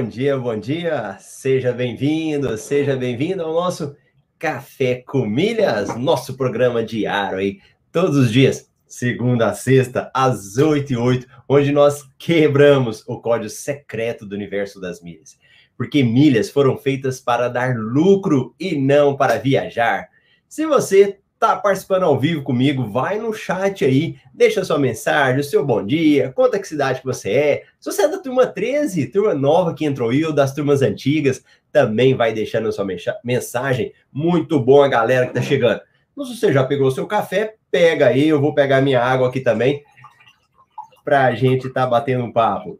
Bom dia, bom dia. Seja bem-vindo, seja bem-vindo ao nosso Café com Milhas, nosso programa diário aí, todos os dias, segunda a sexta, às 8 e 8, onde nós quebramos o código secreto do universo das milhas. Porque milhas foram feitas para dar lucro e não para viajar. Se você tá participando ao vivo comigo, vai no chat aí, deixa sua mensagem, o seu bom dia, conta que cidade que você é. Se você é da turma 13, turma nova que entrou ou das turmas antigas, também vai deixando sua mensagem. Muito bom a galera que tá chegando. Então, se você já pegou seu café, pega aí, eu vou pegar minha água aqui também, pra gente tá batendo um papo.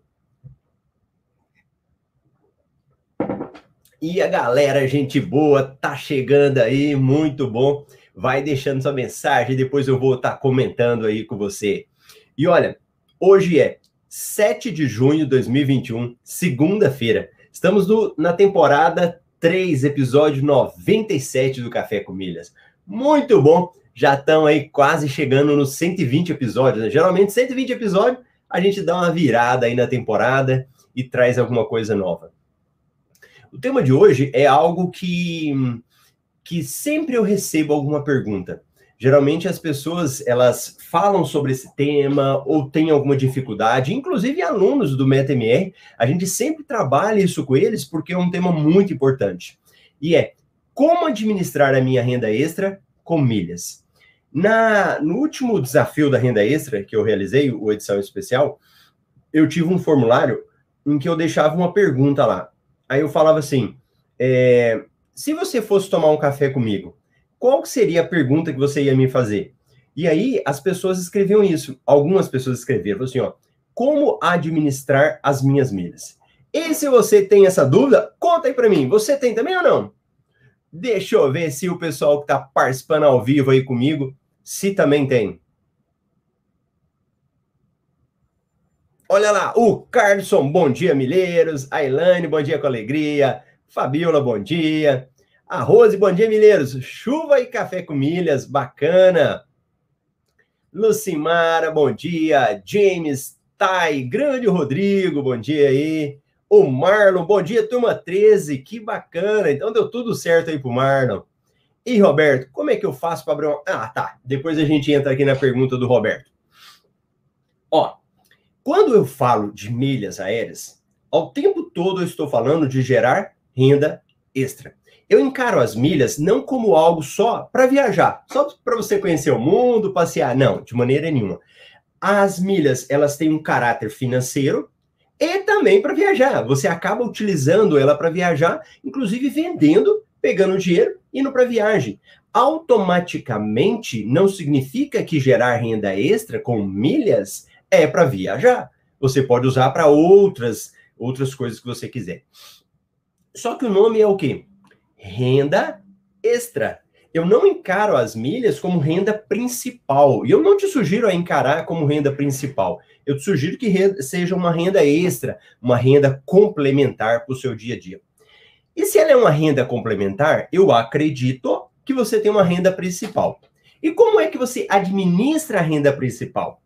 E a galera, gente boa, tá chegando aí, muito bom vai deixando sua mensagem, depois eu vou estar tá comentando aí com você. E olha, hoje é 7 de junho de 2021, segunda-feira. Estamos no, na temporada 3, episódio 97 do Café com Milhas. Muito bom! Já estão aí quase chegando nos 120 episódios. Né? Geralmente, 120 episódios, a gente dá uma virada aí na temporada e traz alguma coisa nova. O tema de hoje é algo que que sempre eu recebo alguma pergunta. Geralmente as pessoas elas falam sobre esse tema ou têm alguma dificuldade, inclusive alunos do MetaMR, a gente sempre trabalha isso com eles porque é um tema muito importante. E é como administrar a minha renda extra com milhas. Na, no último desafio da renda extra que eu realizei, o edição especial, eu tive um formulário em que eu deixava uma pergunta lá. Aí eu falava assim: é, se você fosse tomar um café comigo, qual seria a pergunta que você ia me fazer? E aí as pessoas escreviam isso. Algumas pessoas escreveram assim, ó, como administrar as minhas milhas? E se você tem essa dúvida, conta aí para mim. Você tem também ou não? Deixa eu ver se o pessoal que está participando ao vivo aí comigo, se também tem. Olha lá, o Carlson, bom dia, milheiros. A Elaine, bom dia com alegria. Fabiola, bom dia. A Rose, bom dia, milheiros. Chuva e café com milhas, bacana. Lucimara, bom dia. James, Tai, grande Rodrigo, bom dia aí. O Marlon, bom dia, turma 13, que bacana. Então deu tudo certo aí pro Marlon. E Roberto, como é que eu faço para abrir uma... Ah, tá. Depois a gente entra aqui na pergunta do Roberto. Ó, quando eu falo de milhas aéreas, ao tempo todo eu estou falando de gerar renda extra. Eu encaro as milhas não como algo só para viajar, só para você conhecer o mundo, passear. Não, de maneira nenhuma. As milhas, elas têm um caráter financeiro e também para viajar. Você acaba utilizando ela para viajar, inclusive vendendo, pegando dinheiro, indo para viagem. Automaticamente não significa que gerar renda extra com milhas é para viajar. Você pode usar para outras outras coisas que você quiser. Só que o nome é o quê? Renda extra. Eu não encaro as milhas como renda principal. E eu não te sugiro a encarar como renda principal. Eu te sugiro que seja uma renda extra, uma renda complementar para o seu dia a dia. E se ela é uma renda complementar, eu acredito que você tem uma renda principal. E como é que você administra a renda principal?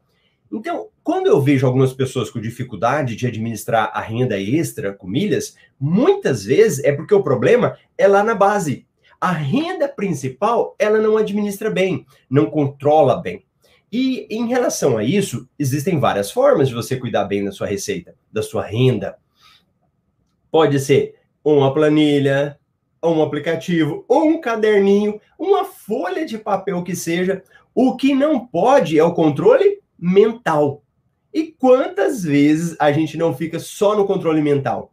Então, quando eu vejo algumas pessoas com dificuldade de administrar a renda extra com milhas, muitas vezes é porque o problema é lá na base. A renda principal, ela não administra bem, não controla bem. E em relação a isso, existem várias formas de você cuidar bem da sua receita, da sua renda. Pode ser uma planilha, um aplicativo, ou um caderninho, uma folha de papel que seja. O que não pode é o controle mental. E quantas vezes a gente não fica só no controle mental?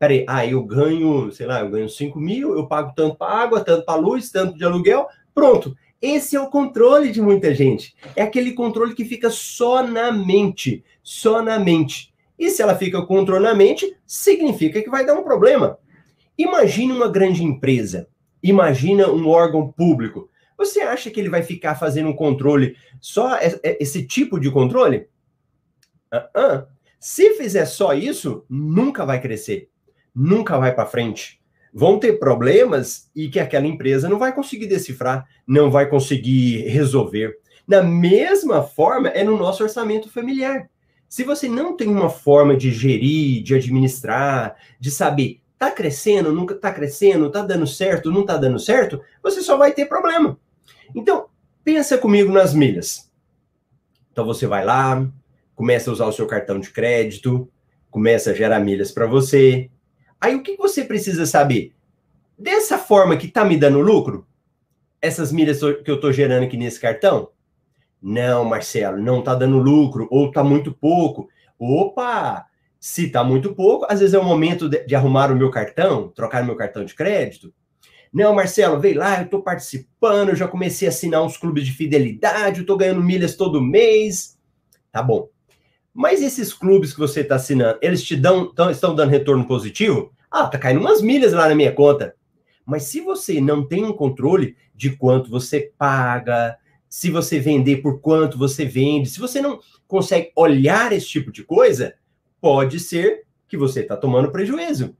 Peraí, ah, eu ganho, sei lá, eu ganho 5 mil, eu pago tanto para água, tanto para luz, tanto de aluguel, pronto. Esse é o controle de muita gente. É aquele controle que fica só na mente, só na mente. E se ela fica com controle na mente, significa que vai dar um problema. Imagine uma grande empresa, imagina um órgão público. Você acha que ele vai ficar fazendo um controle, só esse tipo de controle? Uh -uh. Se fizer só isso, nunca vai crescer, nunca vai para frente. Vão ter problemas e que aquela empresa não vai conseguir decifrar, não vai conseguir resolver. Da mesma forma, é no nosso orçamento familiar. Se você não tem uma forma de gerir, de administrar, de saber, tá crescendo, nunca tá crescendo, tá dando certo, não tá dando certo, você só vai ter problema. Então, pensa comigo nas milhas. Então você vai lá, começa a usar o seu cartão de crédito, começa a gerar milhas para você. Aí o que você precisa saber? Dessa forma que tá me dando lucro, essas milhas que eu estou gerando aqui nesse cartão? Não, Marcelo, não está dando lucro, ou está muito pouco. Opa! Se está muito pouco, às vezes é o momento de, de, arrumar o meu cartão, trocar o meu cartão de crédito. Não, Marcelo, vem lá, eu estou participando, eu já comecei a assinar uns clubes de fidelidade, eu estou ganhando milhas todo mês. Tá bom. Mas esses clubes que você está assinando, eles te dão, tão, estão dando retorno positivo? Ah, tá caindo umas milhas lá na minha conta. Mas se você não tem um controle de quanto você paga, se você vender por quanto você vende, se você não consegue olhar esse tipo de coisa, pode ser que você está tomando prejuízo.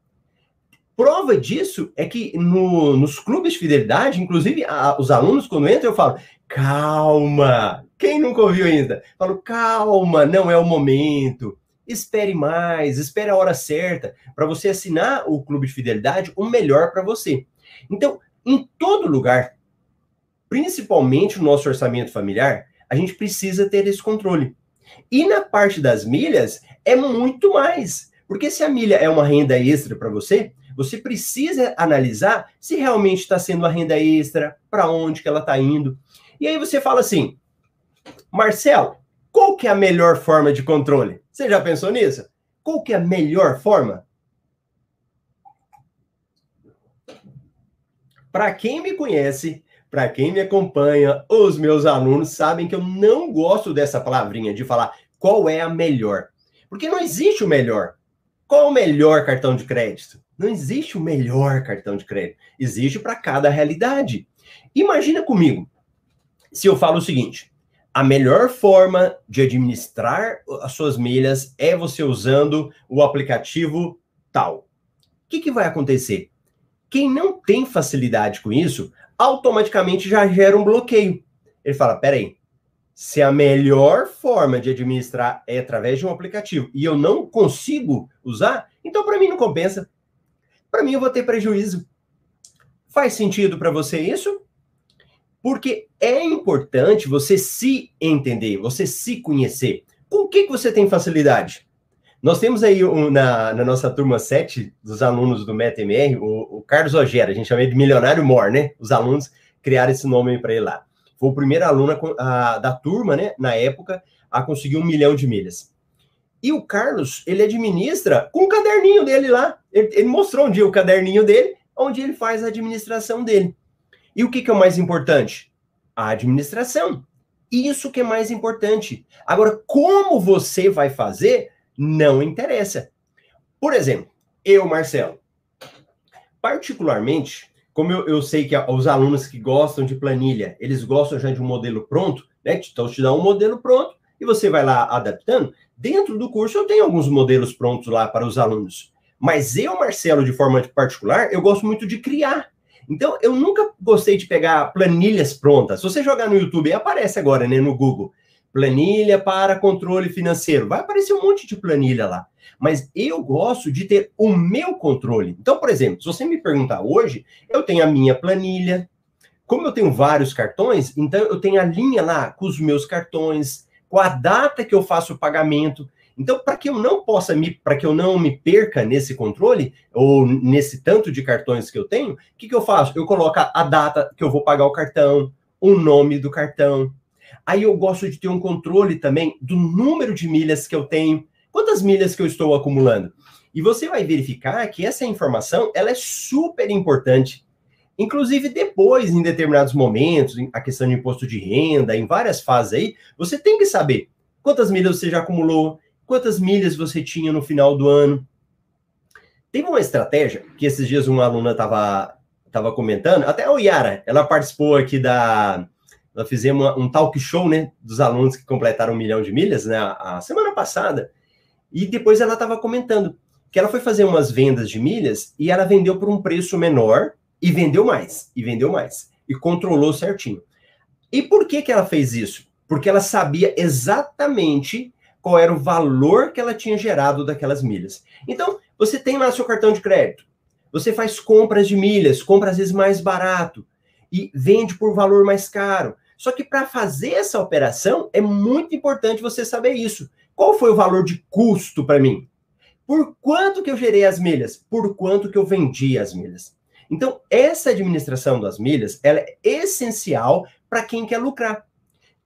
Prova disso é que no, nos clubes de fidelidade, inclusive a, os alunos, quando entram, eu falo: calma. Quem nunca ouviu ainda? Eu falo: calma, não é o momento espere mais, espere a hora certa para você assinar o clube de fidelidade, o melhor para você. Então, em todo lugar, principalmente no nosso orçamento familiar, a gente precisa ter esse controle. E na parte das milhas, é muito mais. Porque se a milha é uma renda extra para você, você precisa analisar se realmente está sendo uma renda extra, para onde que ela está indo. E aí você fala assim, Marcelo, qual que é a melhor forma de controle? Você já pensou nisso? Qual que é a melhor forma? Para quem me conhece, para quem me acompanha, os meus alunos sabem que eu não gosto dessa palavrinha de falar qual é a melhor. Porque não existe o melhor. Qual o melhor cartão de crédito? Não existe o melhor cartão de crédito. Existe para cada realidade. Imagina comigo, se eu falo o seguinte: a melhor forma de administrar as suas milhas é você usando o aplicativo tal. O que, que vai acontecer? Quem não tem facilidade com isso, automaticamente já gera um bloqueio. Ele fala: peraí, se a melhor forma de administrar é através de um aplicativo e eu não consigo usar, então para mim não compensa. Para mim eu vou ter prejuízo. Faz sentido para você isso? Porque é importante você se entender, você se conhecer. Com o que, que você tem facilidade? Nós temos aí um, na, na, nossa turma 7 dos alunos do MetaMR, o, o Carlos Ogera, a gente chama ele de Milionário Mor, né? Os alunos criaram esse nome para ele lá. Foi o primeiro aluno a, da turma, né, na época, a conseguir um milhão de milhas. E o Carlos, ele administra com o caderninho dele lá. Ele, ele mostrou um dia o caderninho dele, onde ele faz a administração dele. E o que, que é o mais importante? A administração. Isso que é mais importante. Agora, como você vai fazer, não interessa. Por exemplo, eu, Marcelo, particularmente, como eu, eu sei que os alunos que gostam de planilha, eles gostam já de um modelo pronto, né? Então, te dá um modelo pronto e você vai lá adaptando. Dentro do curso, eu tenho alguns modelos prontos lá para os alunos. Mas eu, Marcelo, de forma particular, eu gosto muito de criar. Então, eu nunca gostei de pegar planilhas prontas. Se você jogar no YouTube, aparece agora, né, no Google, planilha para controle financeiro. Vai aparecer um monte de planilha lá. Mas eu gosto de ter o meu controle. Então, por exemplo, se você me perguntar hoje, eu tenho a minha planilha. Como eu tenho vários cartões, então eu tenho a linha lá com os meus cartões, com a data que eu faço o pagamento. Então, para que eu não possa me, para que eu não me perca nesse controle ou nesse tanto de cartões que eu tenho, o que, que eu faço? Eu coloco a data que eu vou pagar o cartão, o nome do cartão. Aí eu gosto de ter um controle também do número de milhas que eu tenho, quantas milhas que eu estou acumulando. E você vai verificar que essa informação ela é super importante. Inclusive, depois, em determinados momentos, a questão de imposto de renda, em várias fases aí, você tem que saber quantas milhas você já acumulou, quantas milhas você tinha no final do ano. Teve uma estratégia que esses dias uma aluna estava tava comentando, até a Yara, ela participou aqui da. Nós fizemos um talk show, né, dos alunos que completaram um milhão de milhas, né, a semana passada. E depois ela estava comentando que ela foi fazer umas vendas de milhas e ela vendeu por um preço menor e vendeu mais, e vendeu mais, e controlou certinho. E por que que ela fez isso? Porque ela sabia exatamente qual era o valor que ela tinha gerado daquelas milhas. Então, você tem lá seu cartão de crédito, você faz compras de milhas, compra às vezes mais barato e vende por valor mais caro. Só que para fazer essa operação é muito importante você saber isso. Qual foi o valor de custo para mim? Por quanto que eu gerei as milhas? Por quanto que eu vendi as milhas? Então, essa administração das milhas, ela é essencial para quem quer lucrar.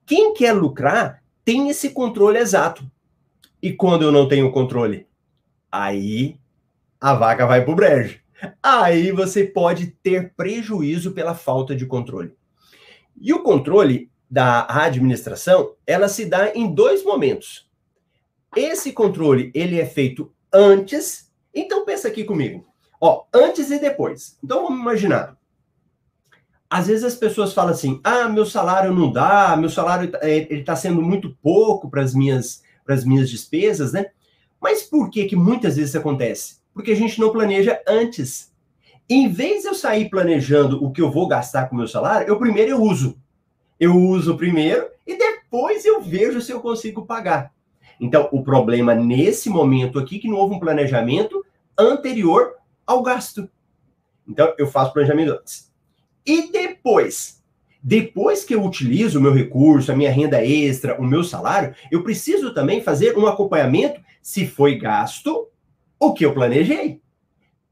Quem quer lucrar tem esse controle exato. E quando eu não tenho controle, aí a vaca vai para o brejo. Aí você pode ter prejuízo pela falta de controle. E o controle da administração, ela se dá em dois momentos. Esse controle, ele é feito antes. Então pensa aqui comigo. Ó, antes e depois. Então vamos imaginar. Às vezes as pessoas falam assim: "Ah, meu salário não dá, meu salário é, ele está sendo muito pouco para as minhas para as minhas despesas, né?" Mas por que que muitas vezes acontece? Porque a gente não planeja antes. Em vez de eu sair planejando o que eu vou gastar com o meu salário, eu primeiro eu uso. Eu uso primeiro e depois eu vejo se eu consigo pagar. Então, o problema nesse momento aqui que não houve um planejamento anterior ao gasto. Então, eu faço planejamento antes. E depois, depois que eu utilizo o meu recurso, a minha renda extra, o meu salário, eu preciso também fazer um acompanhamento se foi gasto o que eu planejei.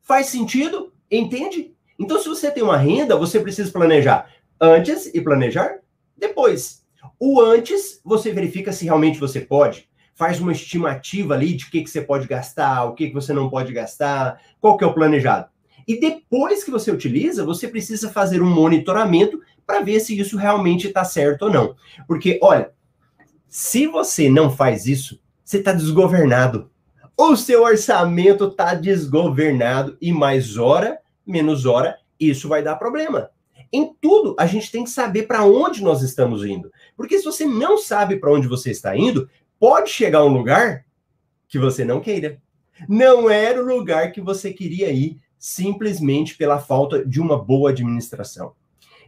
Faz sentido? Entende? Então, se você tem uma renda, você precisa planejar antes e planejar depois. O antes, você verifica se realmente você pode. Faz uma estimativa ali de o que, que você pode gastar, o que, que você não pode gastar, qual que é o planejado. E depois que você utiliza, você precisa fazer um monitoramento para ver se isso realmente está certo ou não. Porque, olha, se você não faz isso, você está desgovernado. O seu orçamento está desgovernado e mais hora, menos hora, isso vai dar problema. Em tudo, a gente tem que saber para onde nós estamos indo. Porque se você não sabe para onde você está indo, pode chegar a um lugar que você não queira. Não era o lugar que você queria ir, simplesmente pela falta de uma boa administração.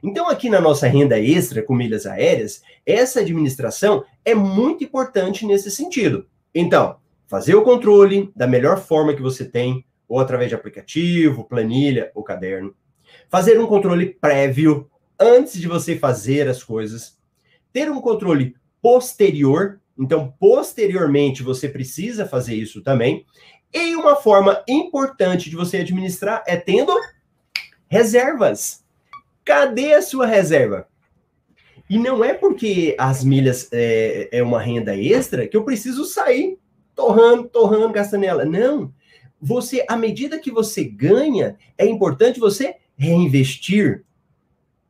Então, aqui na nossa renda extra com milhas aéreas, essa administração é muito importante nesse sentido. Então, fazer o controle da melhor forma que você tem, ou através de aplicativo, planilha ou caderno. Fazer um controle prévio antes de você fazer as coisas. Ter um controle posterior, então posteriormente você precisa fazer isso também. E uma forma importante de você administrar é tendo reservas. Cadê a sua reserva? E não é porque as milhas é, é uma renda extra que eu preciso sair torrando, torrando, gastando ela. Não. Você, à medida que você ganha, é importante você reinvestir.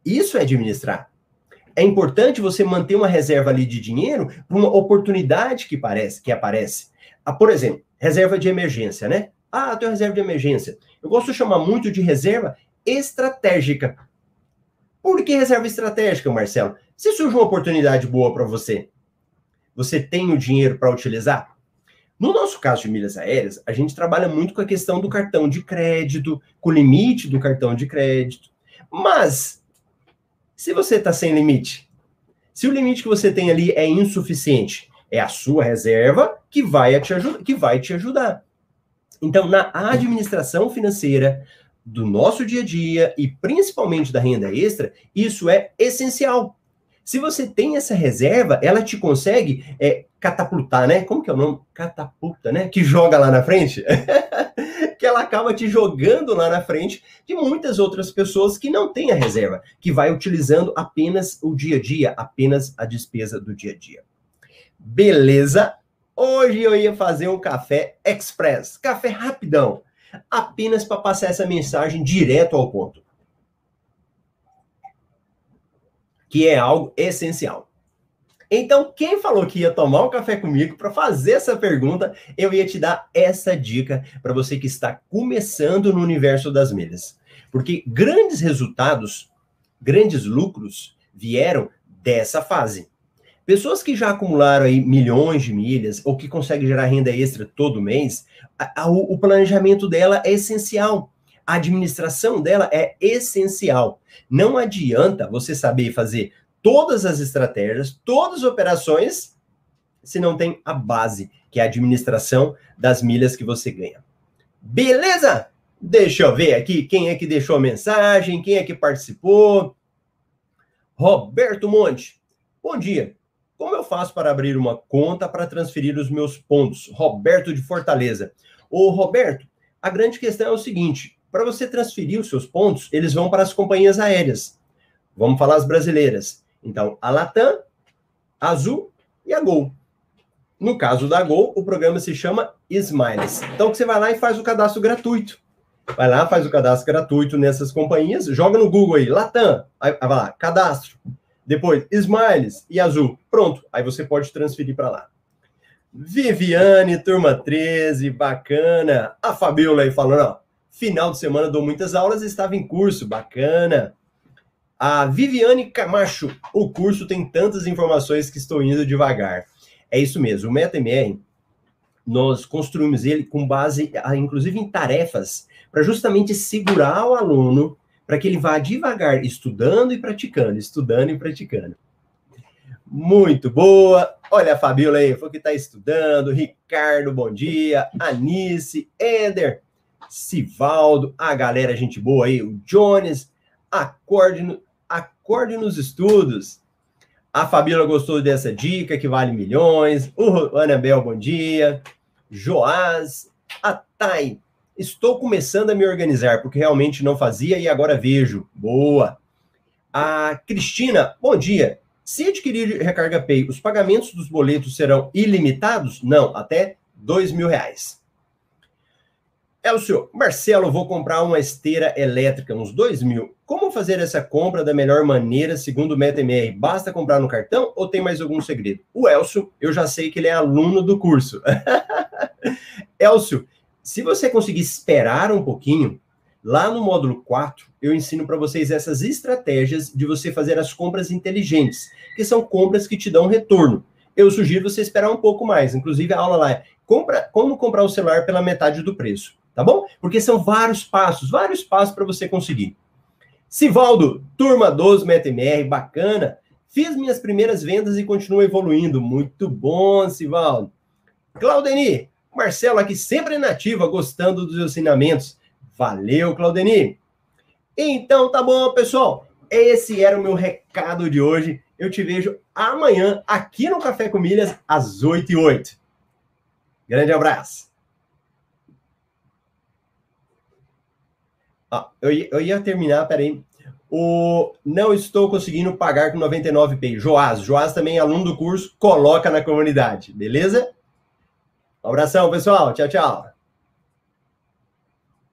Isso é administrar. É importante você manter uma reserva ali de dinheiro para uma oportunidade que parece que aparece. Ah, por exemplo, reserva de emergência, né? Ah, tenho reserva de emergência. Eu gosto de chamar muito de reserva estratégica. Por que reserva estratégica, Marcelo? Se surge uma oportunidade boa para você, você tem o dinheiro para utilizar? No nosso caso de milhas aéreas, a gente trabalha muito com a questão do cartão de crédito, com o limite do cartão de crédito. Mas, se você está sem limite, se o limite que você tem ali é insuficiente, é a sua reserva que vai te, que vai te ajudar. Então, na administração financeira do nosso dia a dia e principalmente da renda extra, isso é essencial. Se você tem essa reserva, ela te consegue é, catapultar, né? Como que é o nome? Catapulta, né? Que joga lá na frente. ela acaba te jogando lá na frente de muitas outras pessoas que não têm a reserva, que vai utilizando apenas o dia a dia, apenas a despesa do dia a dia. Beleza? Hoje eu ia fazer um café express, café rapidão, apenas para passar essa mensagem direto ao ponto. que é algo essencial. Então, quem falou que ia tomar um café comigo para fazer essa pergunta, eu ia te dar essa dica para você que está começando no universo das milhas. Porque grandes resultados, grandes lucros vieram dessa fase. Pessoas que já acumularam aí milhões de milhas ou que conseguem gerar renda extra todo mês, a, a, o planejamento dela é essencial a administração dela é essencial. Não adianta você saber fazer todas as estratégias, todas as operações se não tem a base, que é a administração das milhas que você ganha. Beleza? Deixa eu ver aqui quem é que deixou a mensagem, quem é que participou. Roberto Monte. Bom dia. Como eu faço para abrir uma conta para transferir os meus pontos? Roberto de Fortaleza. Ô, Roberto, a grande questão é o seguinte: para você transferir os seus pontos, eles vão para as companhias aéreas. Vamos falar as brasileiras. Então, a Latam, a Azul e a Gol. No caso da Gol, o programa se chama Smiles. Então, você vai lá e faz o cadastro gratuito. Vai lá, faz o cadastro gratuito nessas companhias, joga no Google aí, Latam, aí vai lá, cadastro. Depois, Smiles e Azul. Pronto, aí você pode transferir para lá. Viviane, turma 13, bacana. A Fabiola aí falando, ó, final de semana dou muitas aulas, estava em curso, bacana. A Viviane Camacho, o curso tem tantas informações que estou indo devagar. É isso mesmo, o MetaMR, nós construímos ele com base, inclusive, em tarefas, para justamente segurar o aluno para que ele vá devagar, estudando e praticando, estudando e praticando. Muito boa. Olha a Fabiola aí, foi que está estudando. Ricardo, bom dia. Anice, Eder, Sivaldo, a galera, gente boa aí. O Jones, acorde, acorde nos estudos. A Fabiola gostou dessa dica, que vale milhões. O Anabel, bom dia. Joás, a Thay, Estou começando a me organizar, porque realmente não fazia e agora vejo. Boa. A Cristina, bom dia. Se adquirir recarga Pay, os pagamentos dos boletos serão ilimitados? Não, até dois mil reais. Elcio, Marcelo, vou comprar uma esteira elétrica, uns dois mil. Como fazer essa compra da melhor maneira, segundo o MetaMR? Basta comprar no cartão ou tem mais algum segredo? O Elcio, eu já sei que ele é aluno do curso. Elcio, se você conseguir esperar um pouquinho, lá no módulo 4, eu ensino para vocês essas estratégias de você fazer as compras inteligentes, que são compras que te dão retorno. Eu sugiro você esperar um pouco mais. Inclusive, a aula lá é compra, como comprar o celular pela metade do preço, tá bom? Porque são vários passos, vários passos para você conseguir. Sivaldo, turma 12 MetaMR, bacana. Fiz minhas primeiras vendas e continuo evoluindo. Muito bom, Sivaldo. Claudeni, Marcelo aqui sempre nativa, gostando dos ensinamentos. Valeu, Claudeni. Então tá bom, pessoal. Esse era o meu recado de hoje. Eu te vejo amanhã aqui no Café com Milhas, às 8 e 8. Grande abraço. Ah, eu, ia, eu ia terminar, peraí. O não estou conseguindo pagar com 99 Pay. Joás, Joás também é aluno do curso, coloca na comunidade, beleza? Um abração, pessoal. Tchau, tchau.